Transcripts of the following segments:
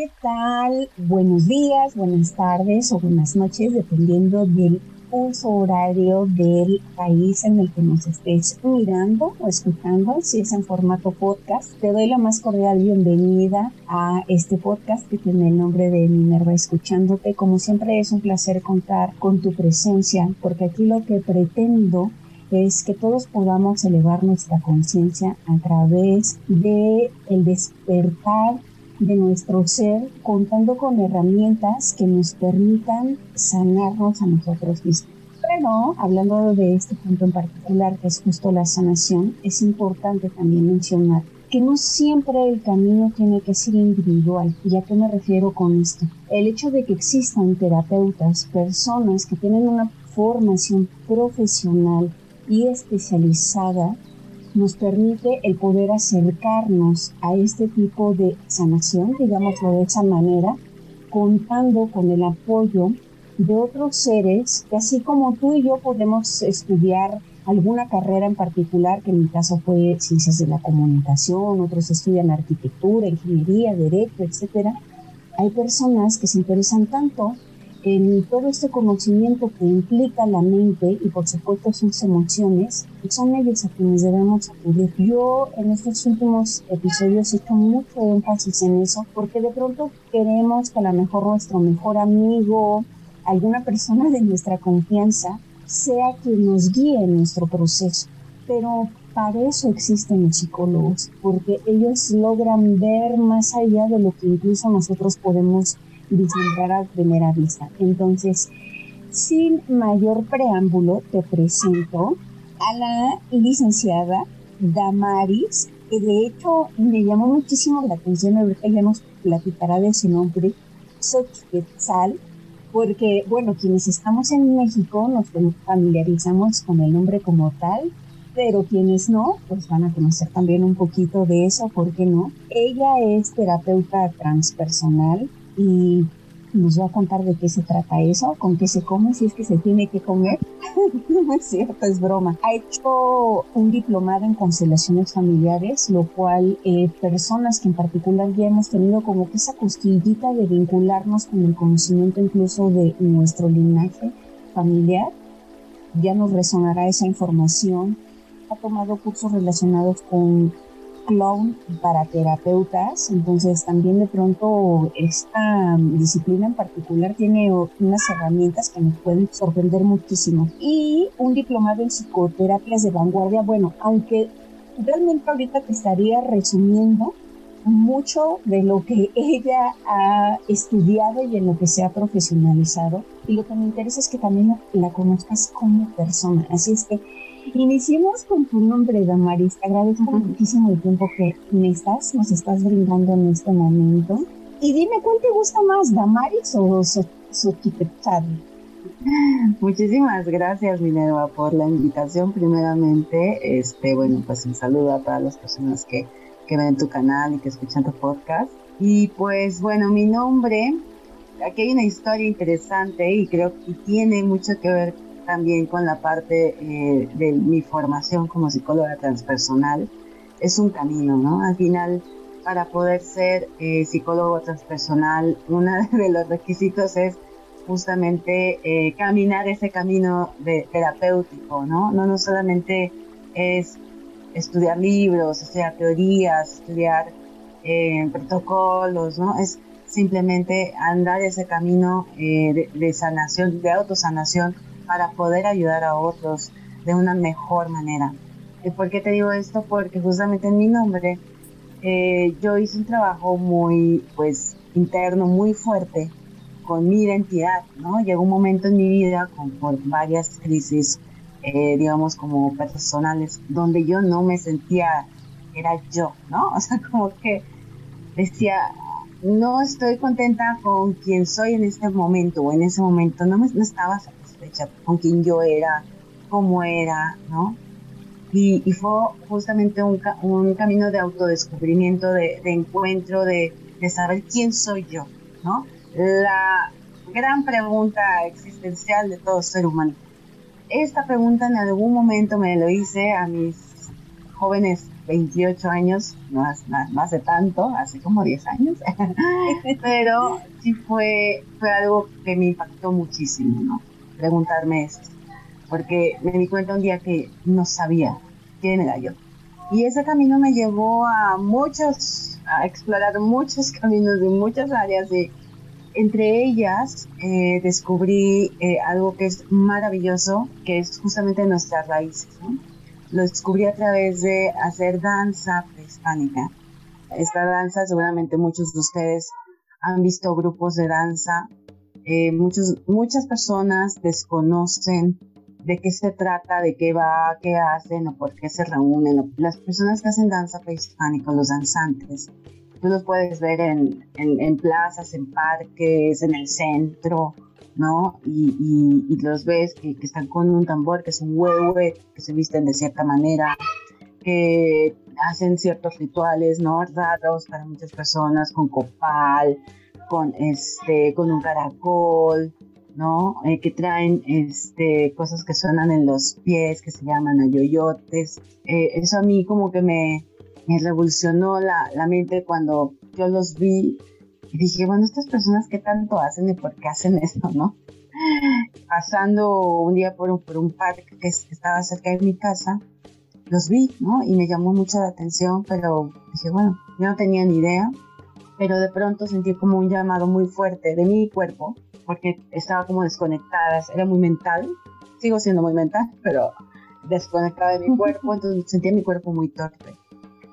¿Qué tal? Buenos días, buenas tardes o buenas noches, dependiendo del uso horario del país en el que nos estés mirando o escuchando, si es en formato podcast. Te doy la más cordial bienvenida a este podcast que tiene el nombre de Minerva Escuchándote. Como siempre es un placer contar con tu presencia, porque aquí lo que pretendo es que todos podamos elevar nuestra conciencia a través de el despertar de nuestro ser contando con herramientas que nos permitan sanarnos a nosotros mismos. Pero hablando de este punto en particular, que es justo la sanación, es importante también mencionar que no siempre el camino tiene que ser individual. ¿Y a qué me refiero con esto? El hecho de que existan terapeutas, personas que tienen una formación profesional y especializada nos permite el poder acercarnos a este tipo de sanación, digámoslo de esa manera, contando con el apoyo de otros seres que así como tú y yo podemos estudiar alguna carrera en particular, que en mi caso fue ciencias de la comunicación, otros estudian arquitectura, ingeniería, derecho, etcétera. Hay personas que se interesan tanto en todo este conocimiento que implica la mente y por supuesto sus emociones, son ellos a quienes debemos acudir. Yo en estos últimos episodios he hecho mucho énfasis en eso porque de pronto queremos que a lo mejor nuestro mejor amigo, alguna persona de nuestra confianza, sea quien nos guíe en nuestro proceso. Pero para eso existen los psicólogos, porque ellos logran ver más allá de lo que incluso nosotros podemos vislumbrar a primera vista. Entonces, sin mayor preámbulo, te presento a la licenciada Damaris, que de hecho me llamó muchísimo la atención, ahorita ya nos platicará de su nombre, Xochiquetzal, porque, bueno, quienes estamos en México nos familiarizamos con el nombre como tal, pero quienes no, pues van a conocer también un poquito de eso, ¿por qué no? Ella es terapeuta transpersonal, y nos va a contar de qué se trata eso, con qué se come, si es que se tiene que comer. no es cierto, es broma. Ha hecho un diplomado en constelaciones familiares, lo cual eh, personas que en particular ya hemos tenido como que esa cosquillita de vincularnos con el conocimiento incluso de nuestro linaje familiar, ya nos resonará esa información. Ha tomado cursos relacionados con clown para terapeutas, entonces también de pronto esta disciplina en particular tiene unas herramientas que nos pueden sorprender muchísimo. Y un diplomado en psicoterapias de vanguardia, bueno, aunque realmente ahorita te estaría resumiendo mucho de lo que ella ha estudiado y en lo que se ha profesionalizado. Y lo que me interesa es que también la conozcas como persona. Así es que Iniciemos con tu nombre, Damaris. Te agradezco muchísimo el tiempo que me estás, nos estás brindando en este momento. Y dime, ¿cuál te gusta más, Damaris o Xochiquetzal? Muchísimas gracias, Minerva, por la invitación. Primeramente, este, bueno, pues un saludo a todas las personas que, que ven tu canal y que escuchan tu podcast. Y pues, bueno, mi nombre, aquí hay una historia interesante y creo que tiene mucho que ver también con la parte eh, de mi formación como psicóloga transpersonal. Es un camino, ¿no? Al final, para poder ser eh, psicólogo transpersonal, uno de los requisitos es justamente eh, caminar ese camino de terapéutico, ¿no? No, no solamente es estudiar libros, estudiar teorías, estudiar protocolos, ¿no? Es simplemente andar ese camino de, de, sanación, de autosanación para poder ayudar a otros de una mejor manera. ¿Y por qué te digo esto? Porque justamente en mi nombre eh, yo hice un trabajo muy, pues, interno, muy fuerte con mi identidad, ¿no? Llegó un momento en mi vida con varias crisis, eh, digamos, como personales, donde yo no me sentía, era yo, ¿no? O sea, como que decía, no estoy contenta con quien soy en este momento o en ese momento, no, me, no estaba con quién yo era, cómo era, ¿no? Y, fue justamente un, un, camino de autodescubrimiento, de, encuentro, de, de, saber quién soy yo, ¿no? La gran pregunta existencial de todo ser humano. Esta pregunta en algún momento me lo hice a mis jóvenes 28 años, no, hace tanto, hace como 10 años, pero sí fue, fue algo que me impactó muchísimo, ¿no? Preguntarme esto, porque me di cuenta un día que no sabía quién era yo. Y ese camino me llevó a muchos, a explorar muchos caminos de muchas áreas y entre ellas eh, descubrí eh, algo que es maravilloso, que es justamente nuestras raíces. Lo descubrí a través de hacer danza prehispánica. Esta danza, seguramente muchos de ustedes han visto grupos de danza. Eh, muchos, muchas personas desconocen de qué se trata, de qué va, qué hacen o por qué se reúnen. Las personas que hacen danza prehispánica, los danzantes, tú los puedes ver en, en, plazas, en parques, en el centro, ¿no? Y, y, los ves que, que, están con un tambor, que es un huehue, que se visten de cierta manera, que hacen ciertos rituales, ¿no? Raros para muchas personas, con copal, con, este, con un caracol, ¿no? Eh, que traen este, cosas que suenan en los pies, que se llaman ayoyotes. Eh, eso a mí como que me, revolucionó la, la, mente cuando yo los vi y dije, bueno, estas personas qué tanto hacen y por qué hacen esto, ¿no? Pasando un día por un, por un parque que estaba cerca de mi casa, los vi, ¿no? Y me llamó mucho la atención, pero dije, bueno, yo no tenía ni idea, pero de pronto sentí como un llamado muy fuerte de mi cuerpo, porque estaba como desconectada, era muy mental, sigo siendo muy mental, pero desconectada de mi cuerpo, entonces sentía mi cuerpo muy torpe.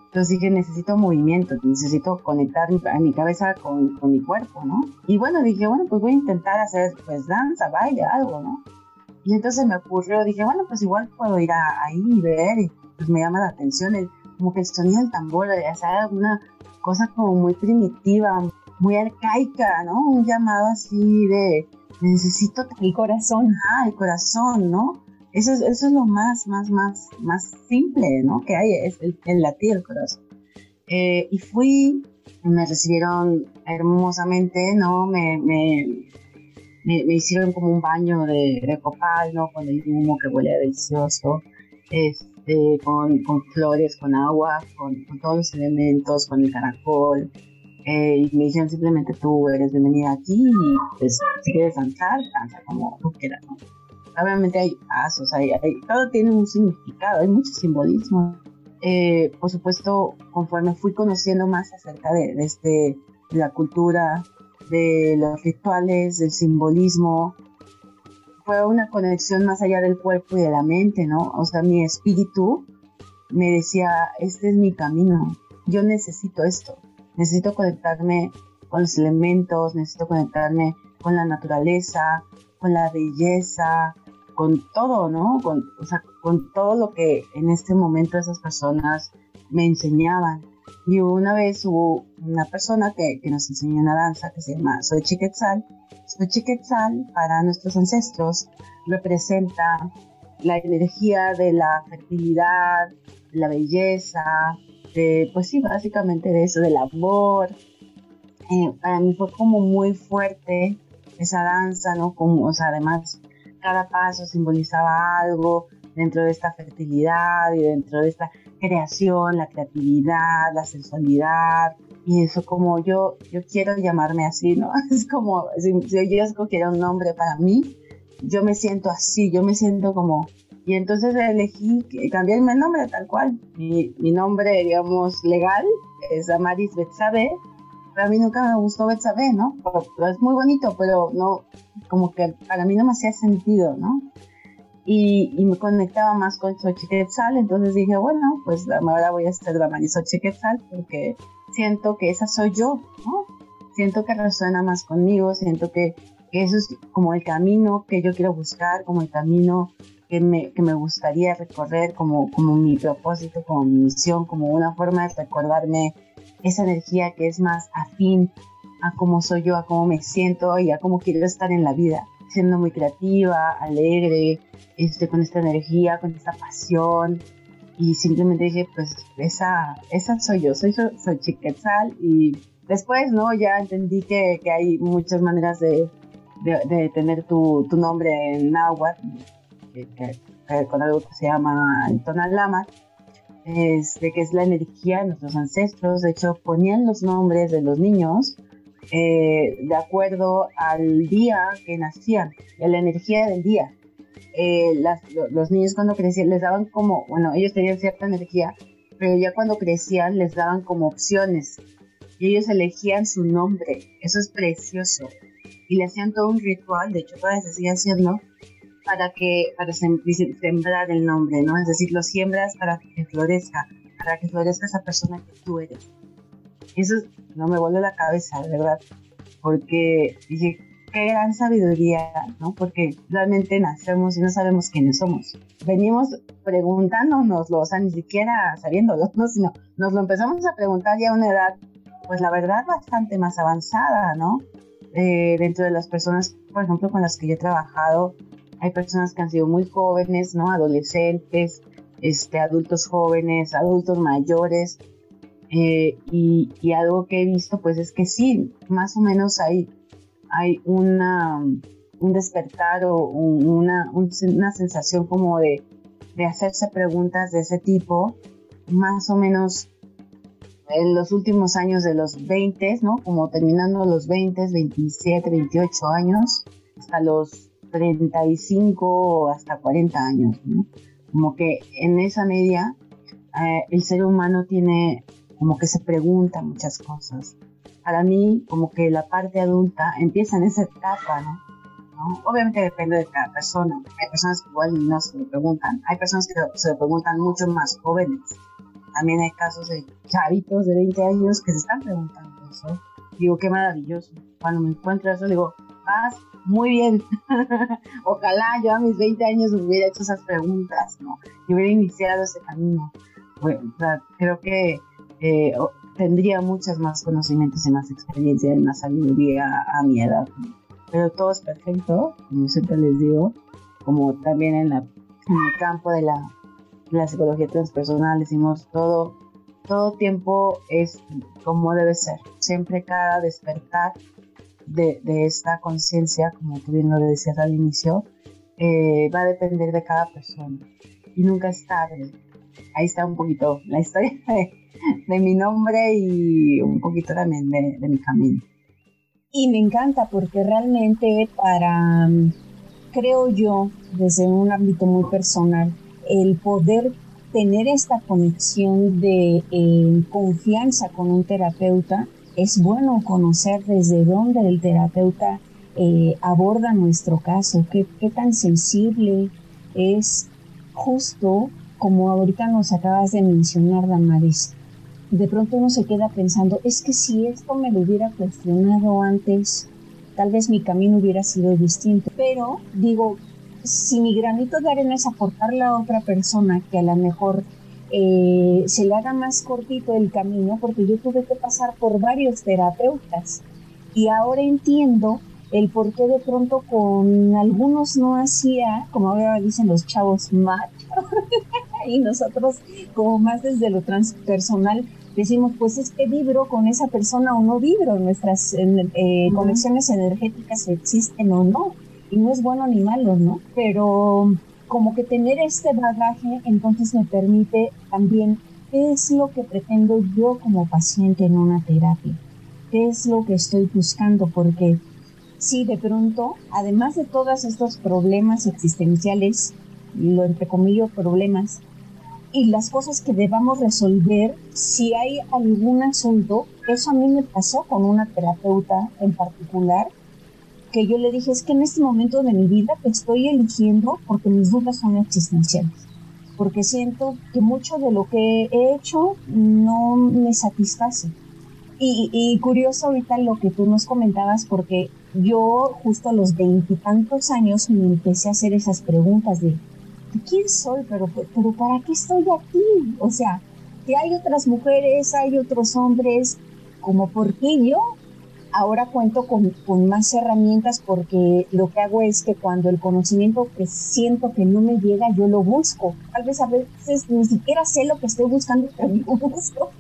Entonces dije, necesito movimiento, necesito conectar mi, mi cabeza con, con, mi cuerpo, ¿no? Y bueno, dije, bueno, pues voy a intentar hacer pues danza, baile, algo, ¿no? Y entonces me ocurrió, dije, bueno, pues igual puedo ir ahí y ver, y pues me llama la atención, el, como que el sonido del tambor, o sea, alguna cosa como muy primitiva, muy arcaica, ¿no? Un llamado así de, necesito el corazón. Ah, el corazón, ¿no? Eso es, eso es lo más, más, más, más simple, ¿no? Que hay, es el, el latir del corazón. Eh, y fui, me recibieron hermosamente, ¿no? Me, me, me, hicieron como un baño de, de, copal, ¿no? Con el humo que huele delicioso, este, con, con flores, con agua, con, con, todos los elementos, con el caracol. Eh, y me dijeron simplemente tú eres bienvenida aquí y pues si quieres danzar, danza como tú quieras, ¿no? obviamente hay pasos, hay, todo tiene un significado, hay mucho simbolismo. Eh, por supuesto, conforme fui conociendo más acerca de, este, de la cultura, de los rituales, del simbolismo, fue una conexión más allá del cuerpo y de la mente, ¿no? O sea, mi espíritu me decía, este es mi camino, yo necesito esto, necesito conectarme con los elementos, necesito conectarme con la naturaleza, con la belleza, con todo, ¿no? Con, o sea, con todo lo que en este momento esas personas me enseñaban. Y una vez hubo una persona que, que nos enseñó una danza que se llama Soy Chiquetzal. Soy Chiquetzal para nuestros ancestros representa la energía de la fertilidad, de la belleza, de, pues sí, básicamente de eso, del amor. Eh, para mí fue como muy fuerte esa danza, ¿no? Como, o sea, además cada paso simbolizaba algo dentro de esta fertilidad y dentro de esta creación, la creatividad, la sensualidad. Y eso como yo, yo quiero llamarme así, ¿no? Es como, si, yo escogiera un nombre para mí, yo me siento así, yo me siento como... Y entonces elegí cambiarme el nombre tal cual. Mi, mi nombre, digamos, legal es Amaris Betsabe, a mí nunca me gustó Betsabe, ¿no? Pero, es muy bonito, pero no, como que para mí no me hacía sentido, ¿no? Y, me conectaba más con Xochiquetzal, entonces dije, bueno, pues ahora voy a hacer la Xochiquetzal porque siento que esa soy yo. Siento que resuena más conmigo, siento que, que eso es como el camino que yo quiero buscar, como el camino que me, que me gustaría recorrer, como, como mi propósito, como mi misión, como una forma de recordarme esa energía que es más afín a cómo soy yo, a cómo me siento y a cómo quiero estar en la vida, siendo muy creativa, alegre, este, con esta energía, con esta pasión. Y simplemente dije, pues esa, esa soy yo, soy, soy Chiquetzal. Y después, ¿no? Ya entendí que, que hay muchas maneras de, de, tener tu, tu, nombre en náhuatl, con algo que se llama el Tonal Lama este, que es la energía de nuestros ancestros. De hecho, ponían los nombres de los niños eh, de acuerdo al día que nacían, la energía del día. Eh, los niños cuando crecían les daban como, bueno, ellos tenían cierta energía, pero ya cuando crecían les daban como opciones y ellos elegían su nombre. Eso es precioso. Y le hacían todo un ritual, de hecho todavía se sigue haciendo, para que para sembrar el nombre, ¿no? Es decir, lo siembras para que florezca, para que florezca esa persona que tú eres. Eso no me vuelve la cabeza, de verdad, porque dije, qué gran sabiduría, ¿no? Porque realmente nacemos y no sabemos quiénes somos. Venimos preguntándonos, o sea, ni siquiera sabiéndolo, ¿no? Sino nos lo empezamos a preguntar ya a una edad, pues la verdad, bastante más avanzada, ¿no? Eh, dentro de las personas, por ejemplo, con las que yo he trabajado, hay personas que han sido muy jóvenes, ¿no? Adolescentes, este, adultos jóvenes, adultos mayores. Eh, y, algo que he visto, pues es que sí, más o menos hay, hay una, un despertar o una, una sensación como de, de hacerse preguntas de ese tipo, más o menos en los últimos años de los 20, ¿no? Como terminando los 20, 27, 28 años, hasta los 35 hasta 40 años, Como que en esa media eh, el ser humano tiene como que se pregunta muchas cosas. Para mí, como que la parte adulta empieza en esa etapa, ¿no? Obviamente depende de cada persona. Hay personas que igual no se lo preguntan. Hay personas que se lo preguntan mucho más jóvenes. También hay casos de chavitos de 20 años que se están preguntando eso. Digo, qué maravilloso. Cuando me encuentro eso, digo, vas muy bien. Ojalá yo a mis 20 años hubiera hecho esas preguntas, ¿no? Y hubiera iniciado ese camino. Bueno, creo que eh, tendría muchos más conocimientos y más experiencia y más sabiduría a mi edad. Pero todo es perfecto, como siempre les digo, como también en, la, el campo de la, de la psicología transpersonal decimos todo, todo tiempo es como debe ser. Siempre cada despertar de, esta conciencia, como tú bien lo decías al inicio, eh, va a depender de cada persona y nunca es tarde. Ahí está un poquito la historia de, mi nombre y un poquito también de, de mi camino. Y me encanta porque realmente para, creo yo, desde un ámbito muy personal, el poder tener esta conexión de eh, confianza con un terapeuta es bueno conocer desde dónde el terapeuta eh, aborda nuestro caso, qué, qué tan sensible es justo como ahorita nos acabas de mencionar, Damaris. De pronto uno se queda pensando, es que si esto me lo hubiera cuestionado antes, tal vez mi camino hubiera sido distinto. Pero digo, si mi granito de arena es aportarle a otra persona que a lo mejor eh, se le haga más cortito el camino porque yo tuve que pasar por varios terapeutas y ahora entiendo el por qué de pronto con algunos no hacía, como ahora dicen los chavos, match, y nosotros como más desde lo transpersonal decimos, pues es que vibro con esa persona o no vibro, nuestras eh, conexiones energéticas existen o no, y no es bueno ni malo, ¿no? Pero como que tener este bagaje entonces me permite también qué es lo que pretendo yo como paciente en una terapia, qué es lo que estoy buscando, porque si de pronto, además de todos estos problemas existenciales, lo entre comillas problemas, y las cosas que debamos resolver, si hay algún asunto, eso a mí me pasó con una terapeuta en particular, que yo le dije es que en este momento de mi vida te estoy eligiendo porque mis dudas son existenciales, porque siento que mucho de lo que he hecho no me satisface. Y, curioso ahorita lo que tú nos comentabas, porque yo justo a los veintitantos años me empecé a hacer esas preguntas de quién soy, pero, pero ¿para qué estoy aquí? O sea, que hay otras mujeres, hay otros hombres, como por qué yo ahora cuento con, con, más herramientas porque lo que hago es que cuando el conocimiento que siento que no me llega, yo lo busco. Tal vez a veces ni siquiera sé lo que estoy buscando, pero lo busco.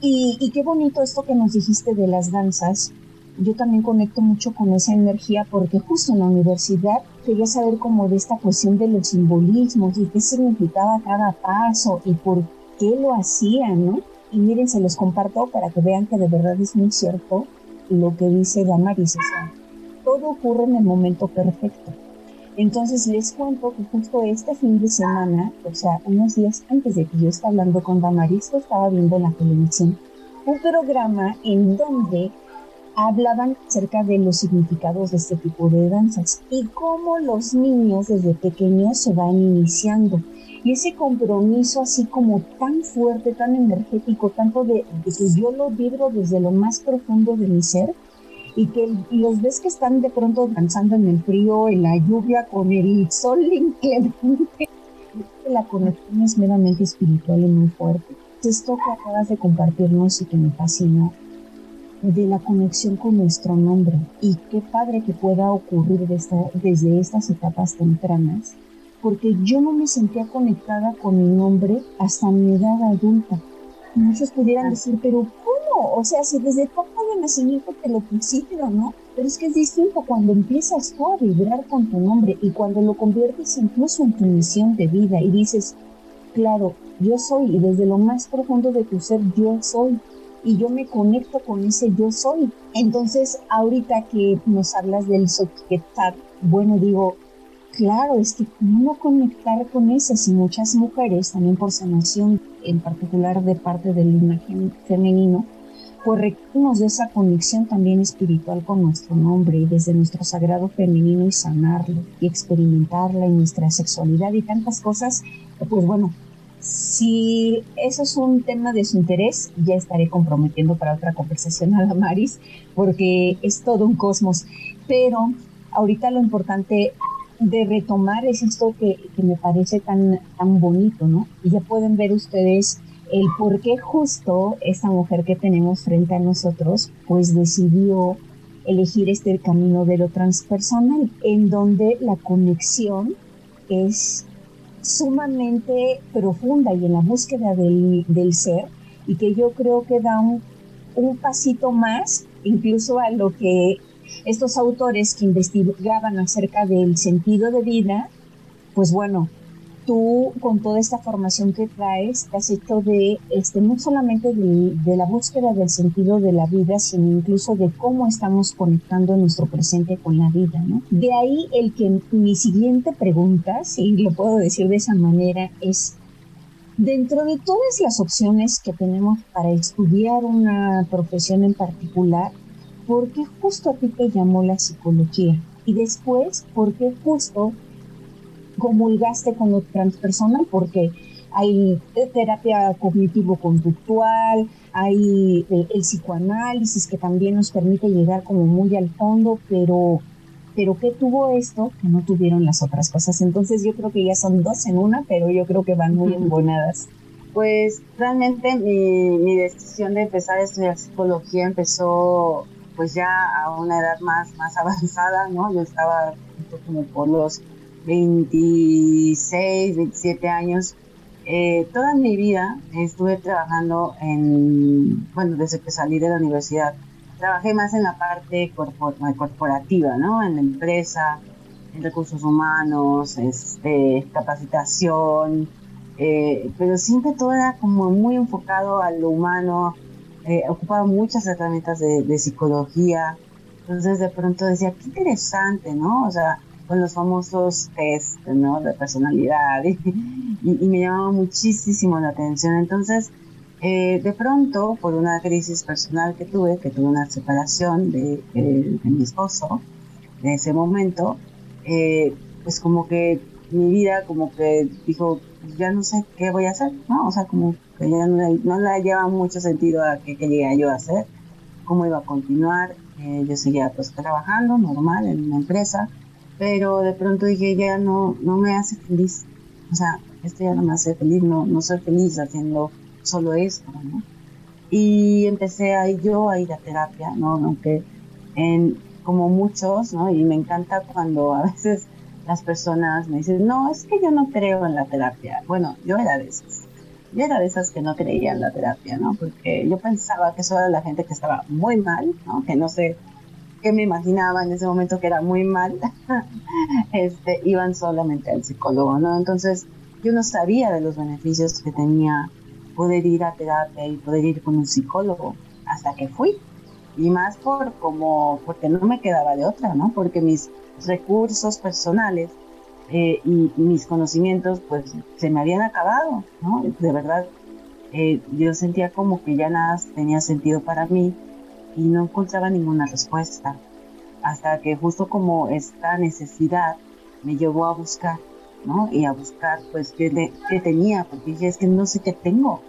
y, y qué bonito esto que nos dijiste de las danzas. Yo también conecto mucho con esa energía porque justo en la universidad quería saber como de esta cuestión de los simbolismos y qué significaba cada paso y por qué lo hacían, ¿no? Y miren, se los comparto para que vean que de verdad es muy cierto lo que dice Damaris. O sea, todo ocurre en el momento perfecto. Entonces les cuento que justo este fin de semana, o sea, unos días antes de que yo estaba hablando con Damaris, estaba viendo en la televisión un programa en donde hablaban acerca de los significados de este tipo de danzas y cómo los niños desde pequeños se van iniciando. Y ese compromiso así como tan fuerte, tan energético, tanto de, que yo lo vibro desde lo más profundo de mi ser y que los ves que están de pronto danzando en el frío, en la lluvia, con el sol inclemente. La conexión es meramente espiritual y muy fuerte. Esto que acabas de compartirnos y que me fascina de la conexión con nuestro nombre y qué padre que pueda ocurrir desde estas etapas tempranas, porque yo no me sentía conectada con mi nombre hasta mi edad adulta. Muchos pudieran decir, pero ¿cómo? O sea, si desde tu de nacimiento te lo pusieron, ¿no? Pero es que es distinto cuando empiezas tú a vibrar con tu nombre y cuando lo conviertes incluso en tu misión de vida y dices, claro, yo soy y desde lo más profundo de tu ser yo soy y yo me conecto con ese yo soy. Entonces, ahorita que nos hablas del Soquetat, bueno, digo, claro, es que no conectar con eso si muchas mujeres, también por sanación, en particular de parte del imagen femenino, pues requerimos de esa conexión también espiritual con nuestro nombre y desde nuestro sagrado femenino y sanarlo y experimentarla en nuestra sexualidad y tantas cosas, pues bueno, si eso es un tema de su interés, ya estaré comprometiendo para otra conversación a la Maris, porque es todo un cosmos. Pero ahorita lo importante de retomar es esto que, me parece tan, tan bonito, ¿no? Y ya pueden ver ustedes el por qué justo esta mujer que tenemos frente a nosotros, pues decidió elegir este camino de lo transpersonal, en donde la conexión es sumamente profunda y en la búsqueda del, ser y que yo creo que da un, un pasito más incluso a lo que estos autores que investigaban acerca del sentido de vida, pues bueno, tú con toda esta formación que traes, has hecho de, este, no solamente de, la búsqueda del sentido de la vida, sino incluso de cómo estamos conectando nuestro presente con la vida, ¿no? De ahí el que mi siguiente pregunta, si lo puedo decir de esa manera, es, dentro de todas las opciones que tenemos para estudiar una profesión en particular, ¿por qué justo a ti te llamó la psicología? Y después, ¿por qué justo comulgaste con lo transpersonal porque hay terapia cognitivo-conductual, hay el, psicoanálisis que también nos permite llegar como muy al fondo, pero, pero ¿qué tuvo esto que no tuvieron las otras cosas? Entonces yo creo que ya son dos en una, pero yo creo que van muy embonadas. Pues realmente mi, mi decisión de empezar a estudiar psicología empezó pues ya a una edad más, más avanzada, ¿no? Yo estaba como por los 26, 27 años, eh, toda mi vida estuve trabajando en, bueno, desde que salí de la universidad, trabajé más en la parte corporativa, ¿no? En la empresa, en recursos humanos, este, capacitación, eh, pero siempre todo era como muy enfocado a lo humano, eh, ocupaba muchas herramientas de, de, psicología, entonces de pronto decía, qué interesante, ¿no? O sea, con los famosos test, ¿no? De personalidad y, me llamaba muchísimo la atención. Entonces, eh, de pronto, por una crisis personal que tuve, que tuve una separación de, eh, mi esposo, de ese momento, eh, pues como que mi vida como que dijo, ya no sé qué voy a hacer, ¿no? O sea, como que ya no, no le lleva mucho sentido a qué quería yo a hacer, cómo iba a continuar. yo seguía pues trabajando normal en una empresa, pero de pronto dije, ya no, no me hace feliz. O sea, esto ya no me hace feliz, no, no soy feliz haciendo solo esto, ¿no? Y empecé a yo a ir a terapia, ¿no? Aunque en, como muchos, ¿no? Y me encanta cuando a veces las personas me dicen, no, es que yo no creo en la terapia. Bueno, yo era de esas. Yo era de esas que no creía en la terapia, ¿no? Porque yo pensaba que eso era la gente que estaba muy mal, ¿no? Que no se que me imaginaba en ese momento que era muy mal, este, iban solamente al psicólogo, ¿no? Entonces yo no sabía de los beneficios que tenía poder ir a terapia y poder ir con un psicólogo hasta que fui. Y más por como, porque no me quedaba de otra, ¿no? Porque mis recursos personales eh, y mis conocimientos pues se me habían acabado, ¿no? De verdad, eh, yo sentía como que ya nada tenía sentido para mí y no encontraba ninguna respuesta. Hasta que justo como esta necesidad me llevó a buscar, ¿no? Y a buscar pues qué, qué tenía, porque dije, es que no sé qué tengo.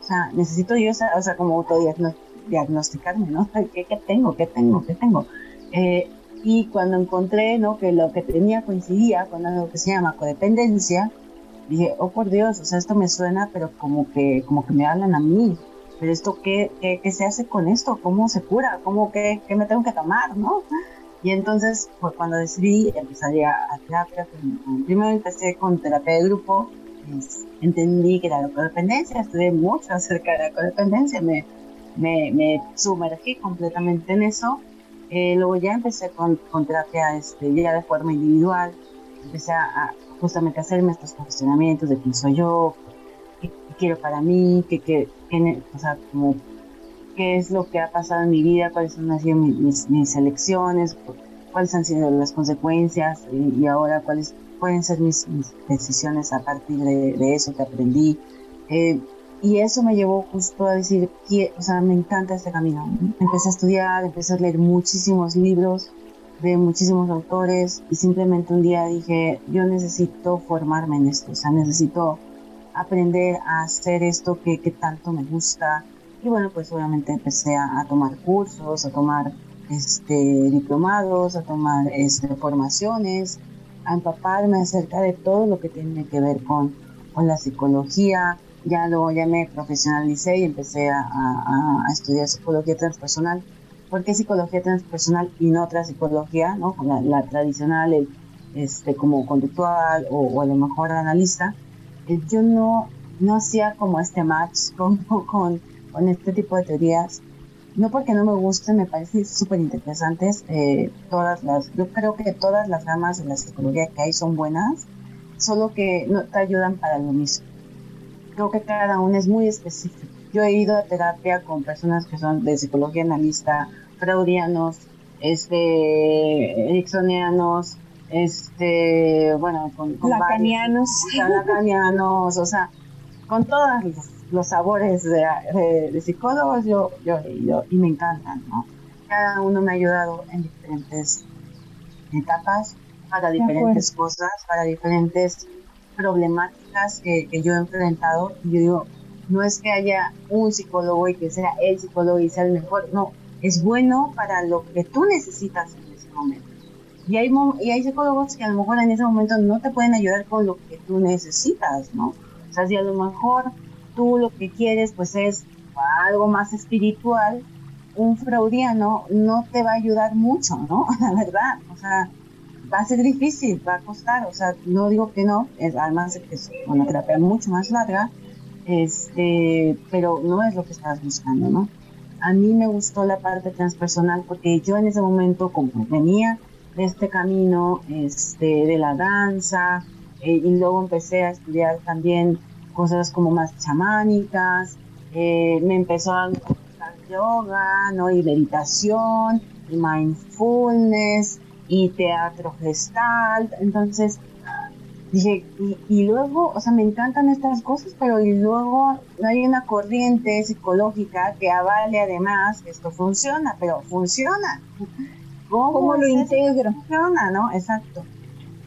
O sea, necesito yo, o sea, como autodiagnosticarme, ¿no? ¿Qué, ¿Qué, tengo? ¿Qué tengo? ¿Qué tengo? Eh, y cuando encontré ¿no? que lo que tenía coincidía con algo que se llama codependencia, dije, oh por Dios, o sea, esto me suena, pero como que, como que me hablan a mí. Pero esto, ¿qué, qué, se hace con esto? ¿Cómo se cura? ¿Cómo que qué me tengo que tomar? ¿no? Y entonces fue cuando decidí empezar a, a terapia. Primero empecé con terapia de grupo, pues, entendí que era la codependencia, estudié mucho acerca de la codependencia, me, me, me sumergí completamente en eso eh, luego ya empecé con, con, terapia este, ya de forma individual, empecé a, justamente a hacerme estos cuestionamientos de quién soy yo, qué, quiero para mí, qué, qué, o sea, como, qué es lo que ha pasado en mi vida, cuáles han sido mis, mis, elecciones, cuáles han sido las consecuencias y, ahora cuáles pueden ser mis, decisiones a partir de, eso que aprendí. Eh, y eso me llevó justo a decir, que, o sea, me encanta este camino. Empecé a estudiar, empecé a leer muchísimos libros de muchísimos autores y simplemente un día dije, yo necesito formarme en esto, o sea, necesito aprender a hacer esto que, que tanto me gusta. Y bueno, pues obviamente empecé a, tomar cursos, a tomar este, diplomados, a tomar este, formaciones, a empaparme acerca de todo lo que tiene que ver con, con la psicología, ya luego ya me profesionalicé y empecé a, a, estudiar psicología transpersonal. ¿Por qué psicología transpersonal y no otra psicología, ¿no? La, la tradicional, el, este, como conductual o, a lo mejor analista? Eh, yo no, no hacía como este match con, con, este tipo de teorías. No porque no me gusten, me parecen súper interesantes. Eh, todas las, yo creo que todas las ramas de la psicología que hay son buenas, solo que no te ayudan para lo mismo creo que cada uno es muy específico. Yo he ido a terapia con personas que son de psicología analista, freudianos, este, ericksonianos, este, bueno, con, con lacanianos, lacanianos, o sea, con todos los, sabores de, psicólogos yo, yo ido y me encantan, ¿no? Cada uno me ha ayudado en diferentes etapas, para diferentes cosas, para diferentes problemáticas que, yo he enfrentado, yo digo, no es que haya un psicólogo y que sea el psicólogo y sea el mejor, no, es bueno para lo que tú necesitas en ese momento. Y hay, y hay psicólogos que a lo mejor en ese momento no te pueden ayudar con lo que tú necesitas, ¿no? O sea, si a lo mejor tú lo que quieres pues es algo más espiritual, un freudiano no te va a ayudar mucho, ¿no? La verdad, o sea, va a ser difícil, va a costar, o sea, no digo que no, es, además es una terapia mucho más larga, este, pero no es lo que estás buscando, ¿no? A mí me gustó la parte transpersonal porque yo en ese momento, como venía de este camino este, de la danza, eh, y luego empecé a estudiar también cosas como más chamánicas, eh, me empezó a gustar yoga, ¿no? Y meditación, y mindfulness, y teatro gestal. Entonces dije, y, luego, o sea, me encantan estas cosas, pero y luego no hay una corriente psicológica que avale además que esto funciona, pero funciona. ¿Cómo, lo integro? Funciona, ¿no? Exacto.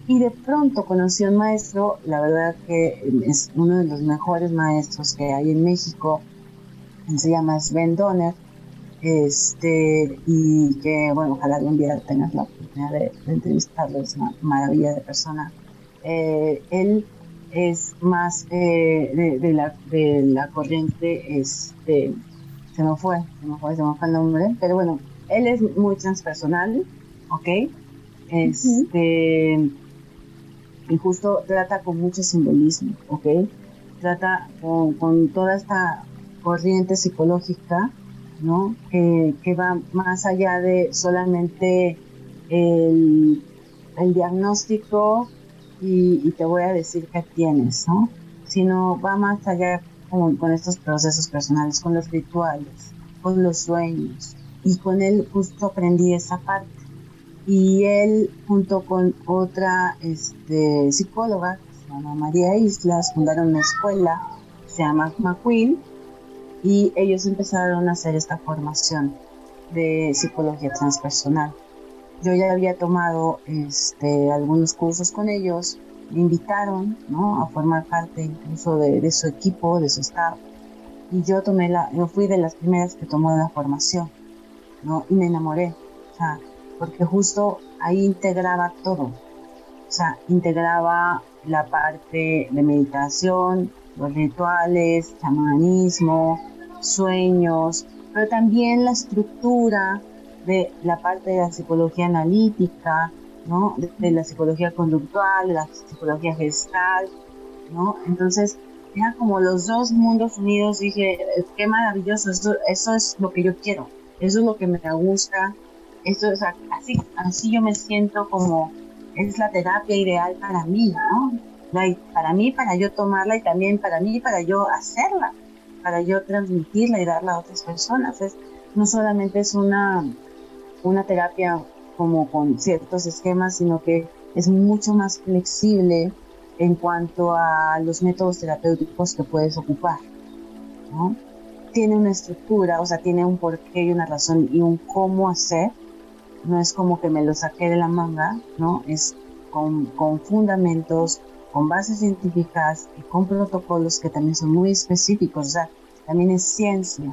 Y de pronto conocí a un maestro, la verdad que es uno de los mejores maestros que hay en México, se llama Sven Donner, este, y que, bueno, ojalá algún día tengas la oportunidad de, entrevistarlo, es una maravilla de persona. Eh, él es más eh, de, la, de la corriente, este, se me fue, se me fue, se me fue el nombre, pero bueno, él es muy transpersonal, ¿ok? Este, y justo trata con mucho simbolismo, ¿ok? Trata con, toda esta corriente psicológica ¿no? Que, va más allá de solamente el, diagnóstico y, te voy a decir qué tienes, ¿no? Sino va más allá con, con estos procesos personales, con los rituales, con los sueños. Y con él justo aprendí esa parte. Y él, junto con otra este, psicóloga, se llama María Islas, fundaron una escuela, se llama McQueen, y ellos empezaron a hacer esta formación de psicología transpersonal. Yo ya había tomado este, algunos cursos con ellos, me invitaron ¿no? a formar parte incluso de, su equipo, de su staff, y yo tomé la, yo fui de las primeras que tomó la formación, ¿no? Y me enamoré, o sea, porque justo ahí integraba todo, o sea, integraba la parte de meditación, los rituales, chamanismo, sueños, pero también la estructura de la parte de la psicología analítica, ¿no? de, la psicología conductual, de la psicología gestal, ¿no? Entonces, eran como los dos mundos unidos, dije, qué maravilloso, eso, eso es lo que yo quiero, eso es lo que me gusta, esto es así, así yo me siento como es la terapia ideal para mí, ¿no? Para mí, para yo tomarla y también para mí, para yo hacerla para yo transmitirla y darla a otras personas. No solamente es una, una terapia como con ciertos esquemas, sino que es mucho más flexible en cuanto a los métodos terapéuticos que puedes ocupar. ¿no? Tiene una estructura, o sea, tiene un porqué y una razón y un cómo hacer. No es como que me lo saqué de la manga, ¿no? Es con, fundamentos, con bases científicas y con protocolos que también son muy específicos, o sea, también es ciencia,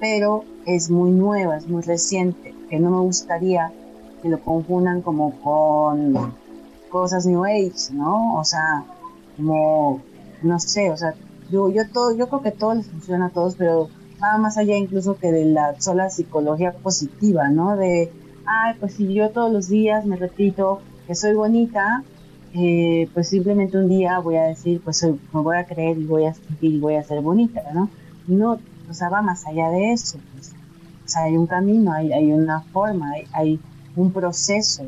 pero es muy nueva, es muy reciente, que no me gustaría que lo confundan como con cosas New Age, ¿no? O sea, como, no sé, o sea, yo, yo, todo, yo creo que todo les funciona a todos, pero va más allá incluso que de la sola psicología positiva, ¿no? De, ay, pues si yo todos los días me repito que soy bonita, eh, pues simplemente un día voy a decir, pues me voy a creer y voy a sentir y voy a ser bonita, ¿no? No, o sea, va más allá de eso. Pues. O sea, hay un camino, hay, hay una forma, hay, un proceso,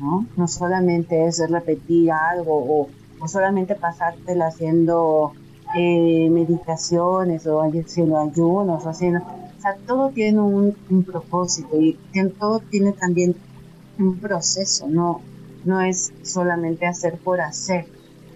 ¿no? No solamente es repetir algo o, o solamente pasártela haciendo eh, meditaciones o haciendo ayunos o haciendo... O sea, todo tiene un, un propósito y todo tiene también un proceso, no, no es solamente hacer por hacer,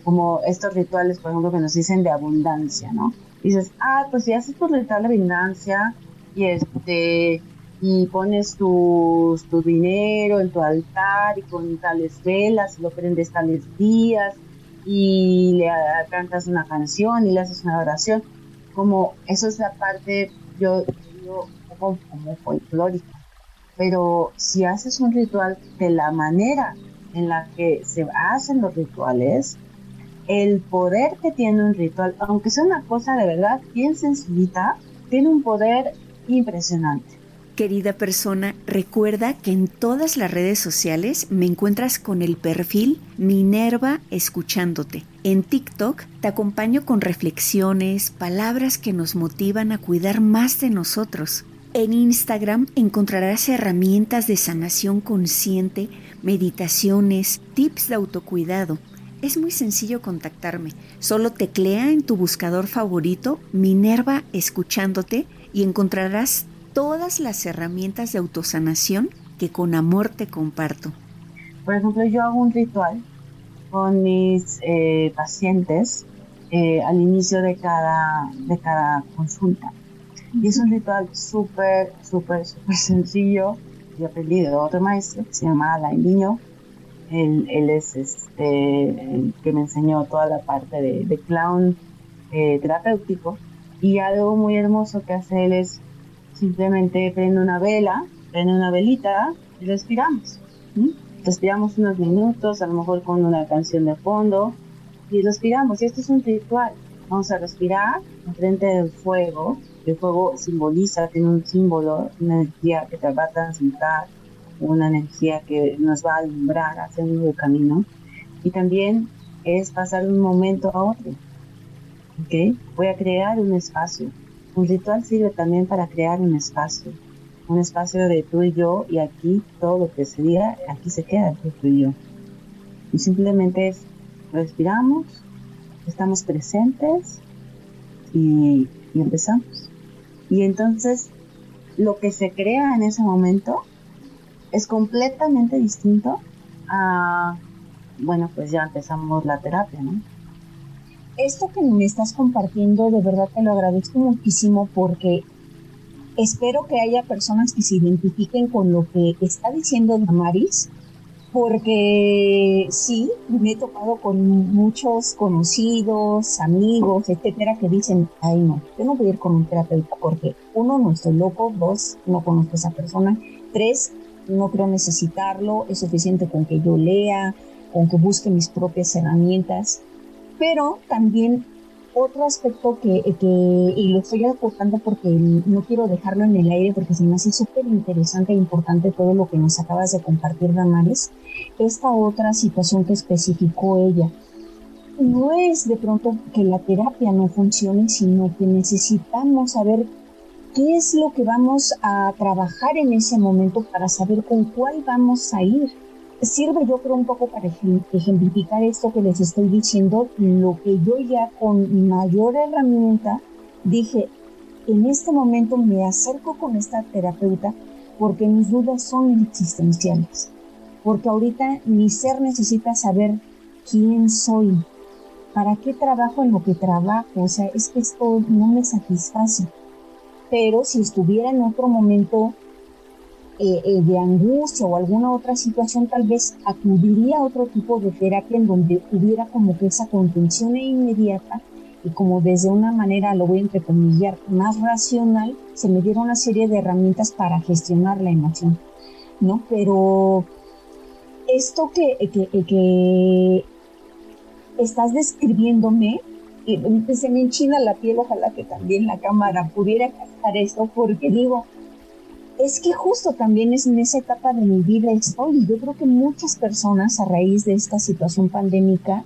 como estos rituales, por ejemplo, que nos dicen de abundancia, ¿no? dices, ah, pues si haces tu ritual de abundancia y este y pones tu, tu dinero en tu altar y con tales velas lo prendes tales días y le cantas una canción y le haces una oración, como eso es la parte, yo digo, como, como folclórica. Pero si haces un ritual de la manera en la que se hacen los rituales, el poder que tiene un ritual, aunque sea una cosa de verdad bien sencillita, tiene un poder impresionante. Querida persona, recuerda que en todas las redes sociales me encuentras con el perfil Minerva Escuchándote. En TikTok te acompaño con reflexiones, palabras que nos motivan a cuidar más de nosotros. En Instagram encontrarás herramientas de sanación consciente, meditaciones, tips de autocuidado. Es muy sencillo contactarme. Solo teclea en tu buscador favorito Minerva escuchándote y encontrarás todas las herramientas de autosanación que con amor te comparto. Por ejemplo, yo hago un ritual con mis eh, pacientes eh, al inicio de cada, de cada consulta. Y es un ritual súper, súper, súper sencillo. Yo aprendí de otro maestro que se llama Alain Niño. Él, él, es este, el que me enseñó toda la parte de, clown eh, terapéutico. Y algo muy hermoso que hace él es simplemente prende una vela, prende una velita y respiramos. Respiramos unos minutos, a lo mejor con una canción de fondo, y respiramos. Y esto es un ritual. Vamos a respirar frente del fuego, el fuego simboliza, tiene un símbolo, una energía que te va a transmitir, una energía que nos va a alumbrar hacia un nuevo camino. Y también es pasar de un momento a otro. ¿okay? Voy a crear un espacio Un ritual sirve también para crear un espacio, un espacio de tú y yo y aquí todo lo que se diga, aquí se queda tú y yo. Y simplemente es, respiramos, estamos presentes y, y empezamos. Y entonces lo que se crea en ese momento es completamente distinto a, bueno, pues ya empezamos la terapia, ¿no? Esto que me estás compartiendo, de verdad te lo agradezco muchísimo porque espero que haya personas que se identifiquen con lo que está diciendo Damaris, porque sí, me he topado con muchos conocidos, amigos, etcétera, que dicen, ay no, yo no voy a ir con un terapeuta porque uno, no estoy loco, dos, no conozco a esa persona, tres, no creo necesitarlo, es suficiente con que yo lea, con que busque mis propias herramientas, pero también otro aspecto que, y lo estoy aportando porque no quiero dejarlo en el aire porque se me hace súper interesante e importante todo lo que nos acabas de compartir, Damaris, esta otra situación que especificó ella. No es de pronto que la terapia no funcione, sino que necesitamos saber qué es lo que vamos a trabajar en ese momento para saber con cuál vamos a ir sirve yo creo un poco para ejemplificar esto que les estoy diciendo, lo que yo ya con mayor herramienta dije, en este momento me acerco con esta terapeuta porque mis dudas son existenciales, porque ahorita mi ser necesita saber quién soy, para qué trabajo en lo que trabajo, o sea, es que esto no me satisface. Pero si estuviera en otro momento eh, eh, de angustia o alguna otra situación, tal vez acudiría a otro tipo de terapia en donde hubiera como que esa contención inmediata y como desde una manera, lo voy a entrecomillar, más racional, se me diera una serie de herramientas para gestionar la emoción, ¿no? Pero esto que, que, que estás describiéndome, se me enchina la piel, ojalá que también la cámara pudiera captar esto, porque digo, es que justo también es en esa etapa de mi vida estoy. Yo creo que muchas personas a raíz de esta situación pandémica,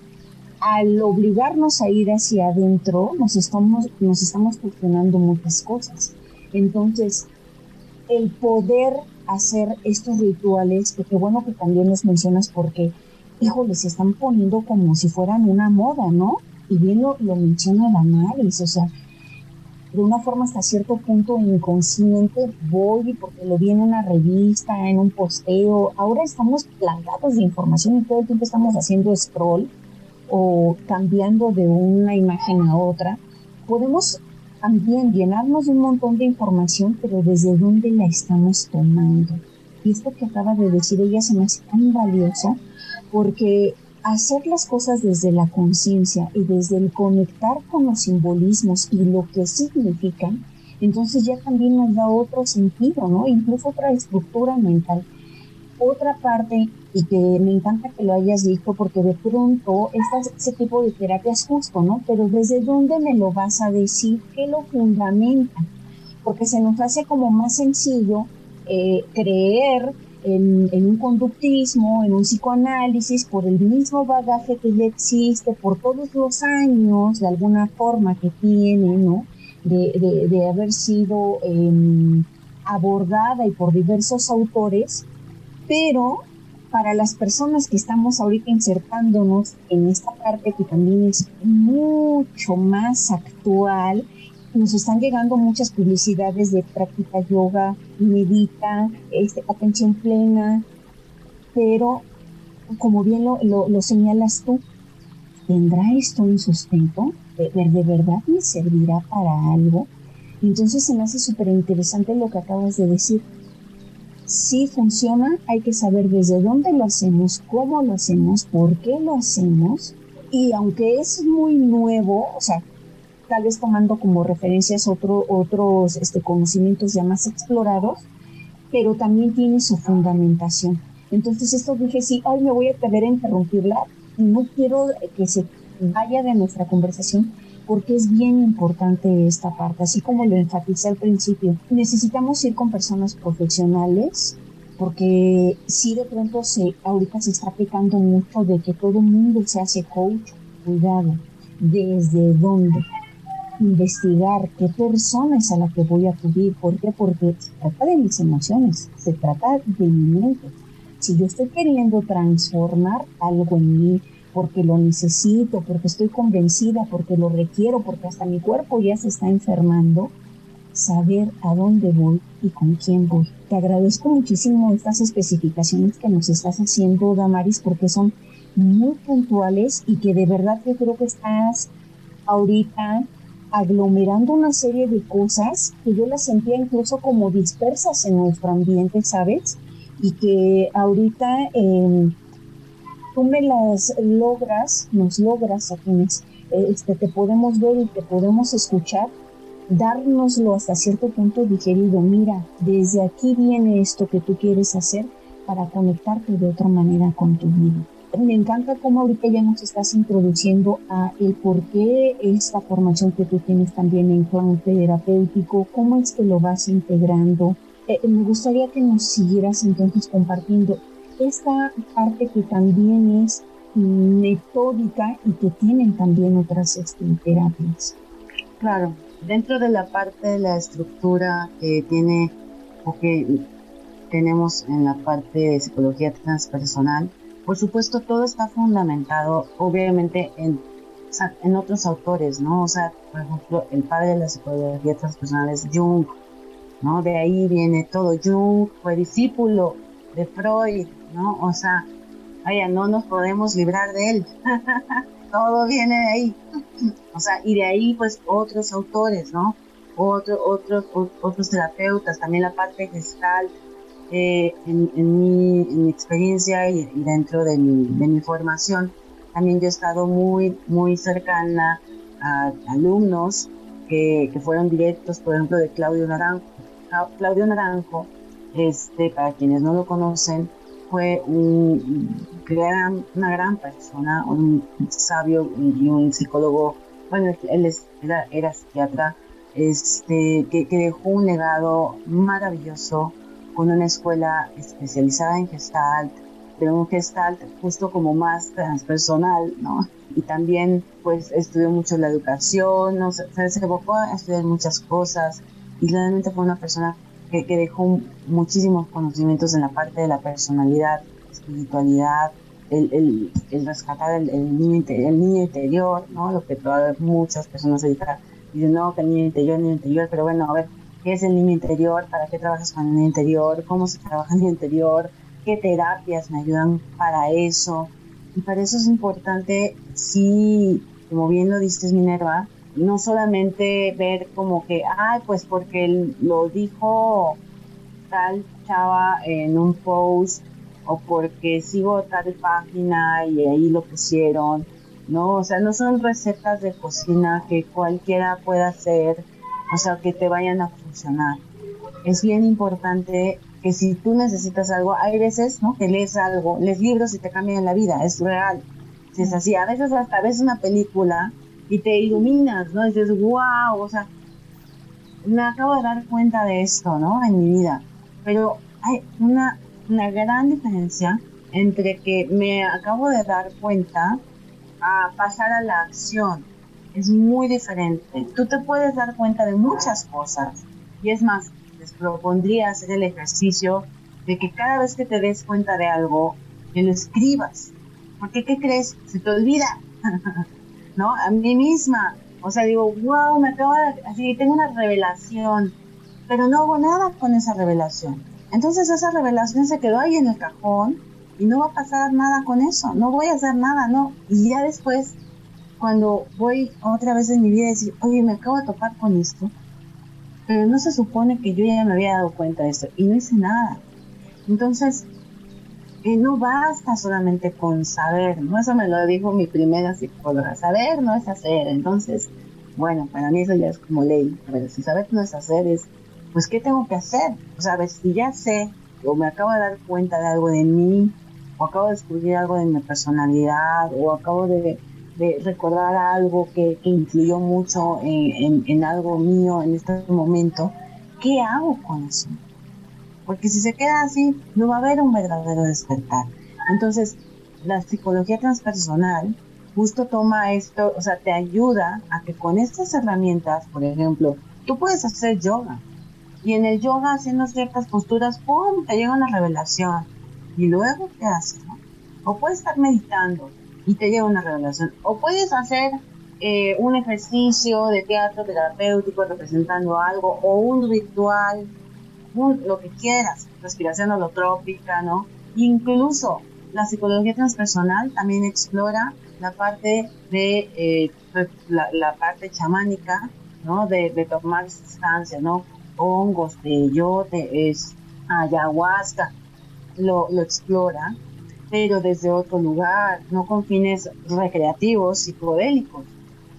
al obligarnos a ir hacia adentro, nos estamos, nos estamos cuestionando muchas cosas. Entonces, el poder hacer estos rituales, que qué bueno que también los mencionas porque, híjole, se están poniendo como si fueran una moda, ¿no? Y bien lo, lo menciona Damaris, o sea, de una forma hasta cierto punto inconsciente voy porque lo vi en una revista, en un posteo. Ahora estamos plantados de información y todo el tiempo estamos haciendo scroll o cambiando de una imagen a otra. Podemos también llenarnos de un montón de información, pero desde dónde la estamos tomando. Y esto que acaba de decir ella se me hace tan valioso porque hacer las cosas desde la conciencia y desde el conectar con los simbolismos y lo que significan, entonces ya también nos da otro sentido, ¿no? Incluso otra estructura mental. Otra parte, y que me encanta que lo hayas dicho, porque de pronto este, ese tipo de terapia es justo, ¿no? Pero ¿desde dónde me lo vas a decir? ¿Qué lo fundamenta? Porque se nos hace como más sencillo eh, creer en, un conductismo, en un psicoanálisis, por el mismo bagaje que ya existe, por todos los años, de alguna forma que tiene, ¿no? De, haber sido em, abordada y por diversos autores, pero para las personas que estamos ahorita insertándonos en esta parte que también es mucho más actual, nos están llegando muchas publicidades de práctica yoga, medita, este, atención plena, pero como bien lo, lo, señalas tú, ¿tendrá esto un sustento? ¿De, ¿De, verdad me servirá para algo? Entonces se me hace súper interesante lo que acabas de decir. Si funciona, hay que saber desde dónde lo hacemos, cómo lo hacemos, por qué lo hacemos. Y aunque es muy nuevo, o sea, tal vez tomando como referencias otro, otros este, conocimientos ya más explorados, pero también tiene su fundamentación. Entonces esto dije, sí, hoy me voy a atrever a interrumpirla no quiero que se vaya de nuestra conversación porque es bien importante esta parte, así como lo enfaticé al principio. Necesitamos ir con personas profesionales porque sí de pronto se, ahorita se está aplicando mucho de que todo el mundo se hace coach, cuidado, ¿desde dónde? Investigar qué persona es a la que voy a acudir. ¿Por qué? Porque se trata de mis emociones, se trata de mi mente. Si yo estoy queriendo transformar algo en mí, porque lo necesito, porque estoy convencida, porque lo requiero, porque hasta mi cuerpo ya se está enfermando, saber a dónde voy y con quién voy. Te agradezco muchísimo estas especificaciones que nos estás haciendo, Damaris, porque son muy puntuales y que de verdad yo creo que estás ahorita aglomerando una serie de cosas que yo las sentía incluso como dispersas en nuestro ambiente, ¿sabes? Y que ahorita em, tú me las logras, nos logras a quienes este, te podemos ver y te podemos escuchar, dárnoslo hasta cierto punto digerido. Mira, desde aquí viene esto que tú quieres hacer para conectarte de otra manera con tu vida. Me encanta cómo ahorita ya nos estás introduciendo a el por qué esta formación que tú tienes también en plan terapéutico, cómo es que lo vas integrando. Eh, me gustaría que nos siguieras entonces compartiendo esta parte que también es metódica y que tienen también otras este, terapias. Claro, dentro de la parte de la estructura que tiene o que tenemos en la parte de psicología transpersonal, por supuesto todo está fundamentado obviamente en, en otros autores, ¿no? O sea, por ejemplo, el padre de la psicología transpersonal es Jung, ¿no? De ahí viene todo. Jung fue discípulo de Freud, ¿no? O sea, vaya, no nos podemos librar de él. todo viene de ahí. O sea, y de ahí pues otros autores, ¿no? Otro, otros, otros terapeutas, también la parte gestal, eh, en, mi, experiencia y, dentro de mi, de mi, formación, también yo he estado muy, muy cercana a alumnos que, que fueron directos, por ejemplo, de Claudio Naranjo. Claudio Naranjo, este, para quienes no lo conocen, fue un gran, una gran persona, un sabio y un psicólogo, bueno, él era, era, psiquiatra, este, que, dejó un legado maravilloso con una escuela especializada en Gestalt, pero un Gestalt justo como más transpersonal, ¿no? Y también, pues, estudió mucho la educación, ¿no? se, se evocó a estudiar muchas cosas y realmente fue una persona que, dejó muchísimos conocimientos en la parte de la personalidad, espiritualidad, el, el, el rescatar el, el, niño, el niño interior, ¿no? Lo que todas muchas personas se dicen, dicen, no, que el niño interior, el niño interior, pero bueno, a ver, ¿qué es el niño interior? ¿Para qué trabajas con el niño interior? ¿Cómo se trabaja el niño interior? ¿Qué terapias me ayudan para eso? Y para eso es importante, sí, como bien lo diste, Minerva, no solamente ver como que, ay, pues porque lo dijo tal chava en un post o porque sigo tal página y ahí lo pusieron, ¿no? O sea, no son recetas de cocina que cualquiera pueda hacer, o sea, que te vayan a funcionar. Es bien importante que si tú necesitas algo, hay veces, ¿no? Que lees algo, lees libros y te cambian la vida, es real. Si es así, a veces hasta ves una película y te iluminas, ¿no? Y dices, wow, o sea, me acabo de dar cuenta de esto, ¿no? En mi vida. Pero hay una, una gran diferencia entre que me acabo de dar cuenta a pasar a la acción. Es muy diferente. Tú te puedes dar cuenta de muchas cosas. Y es más, les propondría hacer el ejercicio de que cada vez que te des cuenta de algo, que lo escribas. Porque, ¿qué crees? Se te olvida. ¿no? A mí misma. O sea, digo, wow, me acabo de, así, tengo una revelación, pero no hago nada con esa revelación. Entonces esa revelación se quedó ahí en el cajón y no va a pasar nada con eso, no voy a hacer nada, no. Y ya después, cuando voy otra vez en mi vida y decir, oye, me acabo de topar con esto, pero no se supone que yo ya me había dado cuenta de esto y no hice nada. Entonces, no basta solamente con saber, ¿no? Eso me lo dijo mi primera psicóloga, saber no es hacer, entonces, bueno, para mí eso ya es como ley, pero si saber no es hacer es, pues, ¿qué tengo que hacer? O sea, si ya sé, o me acabo de dar cuenta de algo de mí, o acabo de descubrir algo de mi personalidad, o acabo de, recordar algo que, influyó mucho en, en algo mío en este momento, ¿qué hago con eso? porque si se queda así, no va a haber un verdadero despertar. Entonces, la psicología transpersonal justo toma esto, o sea, te ayuda a que con estas herramientas, por ejemplo, tú puedes hacer yoga y en el yoga haciendo ciertas posturas, ¡pum!, te llega una revelación. Y luego, ¿qué haces? O puedes estar meditando y te llega una revelación. O puedes hacer eh, un ejercicio de teatro terapéutico representando algo o un ritual, lo que quieras, respiración holotrópica, ¿no? Incluso la psicología transpersonal también explora la parte de eh, la, parte chamánica, ¿no? De, tomar sustancias, ¿no? Hongos, peyote, es ayahuasca, lo, lo explora, pero desde otro lugar, no con fines recreativos, psicodélicos,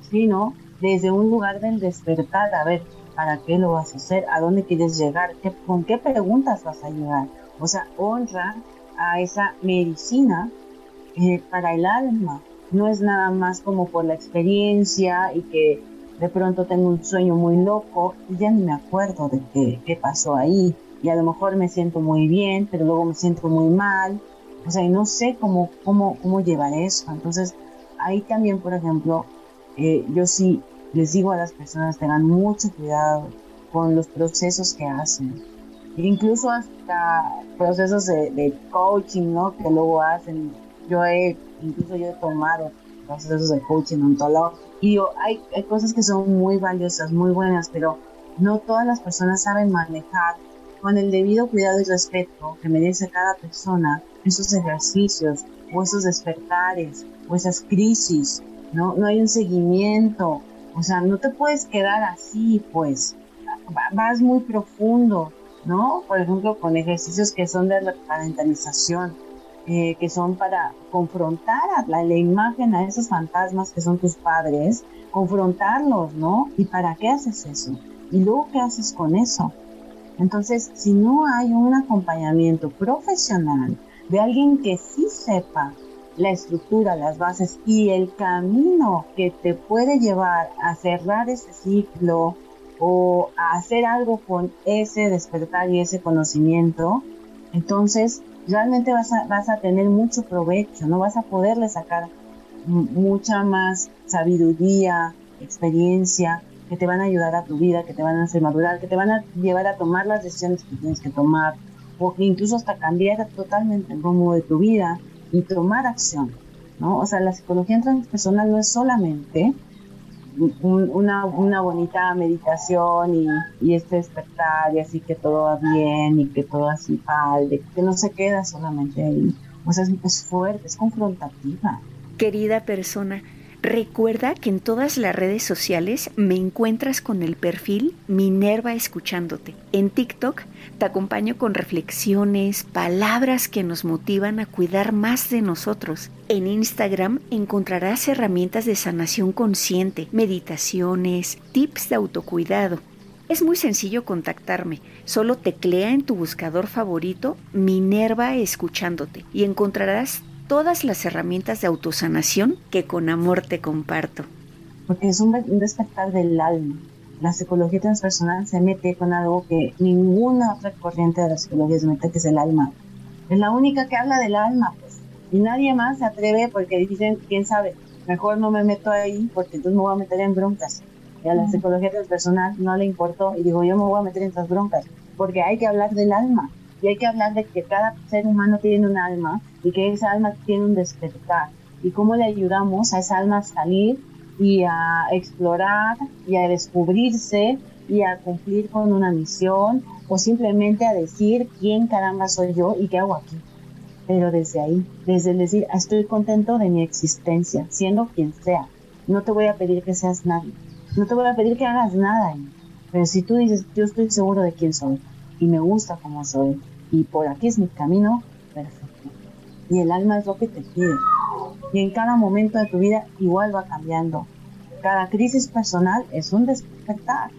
sino desde un lugar del despertar, a ver, ¿para qué lo vas a hacer? ¿A dónde quieres llegar? ¿Con qué preguntas vas a llegar? O sea, honra a esa medicina eh, para el alma. No es nada más como por la experiencia y que de pronto tengo un sueño muy loco y ya ni me acuerdo de qué, qué pasó ahí. Y a lo mejor me siento muy bien, pero luego me siento muy mal. O sea, y no sé cómo, cómo, cómo llevar eso. Entonces, ahí también, por ejemplo, eh, yo sí les digo a las personas, tengan mucho cuidado con los procesos que hacen incluso hasta procesos de, coaching, ¿no? Que luego hacen. Yo he, incluso yo he tomado procesos de coaching ontológico y yo, hay, hay cosas que son muy valiosas, muy buenas, pero no todas las personas saben manejar con el debido cuidado y respeto que merece cada persona esos ejercicios o esos despertares o esas crisis, ¿no? No hay un seguimiento, o sea, no te puedes quedar así, pues, vas muy profundo, ¿no? Por ejemplo, con ejercicios que son de parentalización, eh, que son para confrontar a la, imagen, a esos fantasmas que son tus padres, confrontarlos, ¿no? ¿Y para qué haces eso? ¿Y luego qué haces con eso? Entonces, si no hay un acompañamiento profesional de alguien que sí sepa la estructura, las bases y el camino que te puede llevar a cerrar ese ciclo o a hacer algo con ese despertar y ese conocimiento, entonces realmente vas a, vas a tener mucho provecho, no vas a poderle sacar mucha más sabiduría, experiencia, que te van a ayudar a tu vida, que te van a hacer madurar, que te van a llevar a tomar las decisiones que tienes que tomar, o incluso hasta cambiar totalmente el rumbo de tu vida y tomar acción, ¿no? O sea, la psicología transpersonal no es solamente una, una, bonita meditación y, y, este despertar y así que todo va bien y que todo así palde, que no se queda solamente ahí. O sea, es, es fuerte, es confrontativa. Querida persona, Recuerda que en todas las redes sociales me encuentras con el perfil Minerva Escuchándote. En TikTok te acompaño con reflexiones, palabras que nos motivan a cuidar más de nosotros. En Instagram encontrarás herramientas de sanación consciente, meditaciones, tips de autocuidado. Es muy sencillo contactarme. Solo teclea en tu buscador favorito Minerva Escuchándote y encontrarás todas las herramientas de autosanación que con amor te comparto. Porque es un, despertar del alma. La psicología transpersonal se mete con algo que ninguna otra corriente de la psicología se mete, que es el alma. Es la única que habla del alma, pues. Y nadie más se atreve porque dicen, quién sabe, mejor no me meto ahí porque entonces me voy a meter en broncas. Y a la psicología transpersonal no le importó y digo, yo me voy a meter en estas broncas porque hay que hablar del alma y hay que hablar de que cada ser humano tiene un alma y que esa alma tiene un despertar y cómo le ayudamos a esa alma a salir y a explorar y a descubrirse y a cumplir con una misión o simplemente a decir quién caramba soy yo y qué hago aquí. Pero desde ahí, desde el decir, estoy contento de mi existencia, siendo quien sea. No te voy a pedir que seas nadie. No te voy a pedir que hagas nada. Pero si tú dices, yo estoy seguro de quién soy y me gusta como soy y por aquí es mi camino, perfecto y el alma es lo que te pide. Y en cada momento de tu vida igual va cambiando. Cada crisis personal es un despertar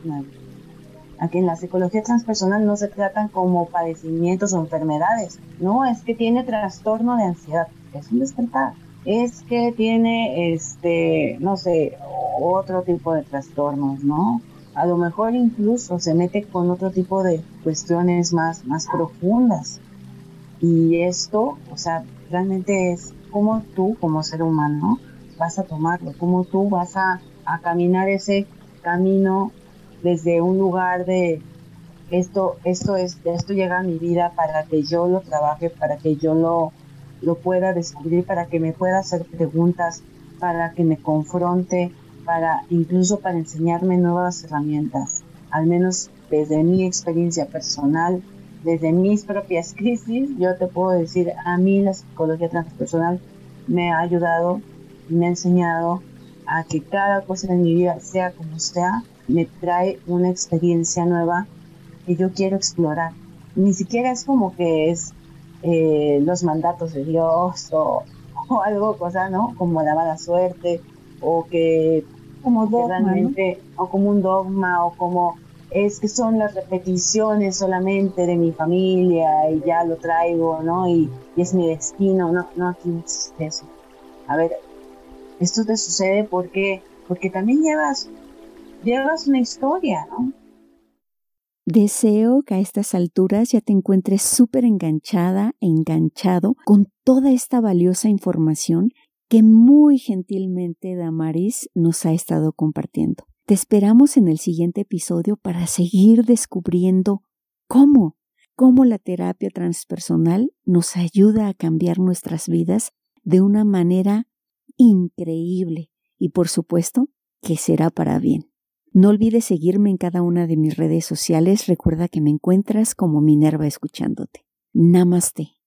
Aquí en la psicología transpersonal no se tratan como padecimientos o enfermedades. No, es que tiene trastorno de ansiedad. Es un despertar. Es que tiene, este, no sé, otro tipo de trastornos, ¿no? A lo mejor incluso se mete con otro tipo de cuestiones más, más profundas. Y esto, o sea, realmente es como tú como ser humano vas a tomarlo, cómo tú vas a, caminar ese camino desde un lugar de esto, esto es, esto llega a mi vida para que yo lo trabaje, para que yo lo, lo pueda descubrir, para que me pueda hacer preguntas, para que me confronte, para incluso para enseñarme nuevas herramientas, al menos desde mi experiencia personal, desde mis propias crisis, yo te puedo decir, a mí la psicología transpersonal me ha ayudado me ha enseñado a que cada cosa en mi vida, sea como sea, me trae una experiencia nueva que yo quiero explorar. Ni siquiera es como que es eh, los mandatos de Dios o, algo, cosa, ¿no? Como la mala suerte o que como dogma, o como un dogma o como es que son las repeticiones solamente de mi familia y ya lo traigo, ¿no? Y, es mi destino, no, no, aquí no existe eso. A ver, esto te sucede porque, porque también llevas, llevas una historia, ¿no? Deseo que a estas alturas ya te encuentres súper enganchada, enganchado con toda esta valiosa información que muy gentilmente Damaris nos ha estado compartiendo. Te esperamos en el siguiente episodio para seguir descubriendo cómo, cómo la terapia transpersonal nos ayuda a cambiar nuestras vidas de una manera increíble y por supuesto que será para bien. No olvides seguirme en cada una de mis redes sociales. Recuerda que me encuentras como Minerva escuchándote. Namaste.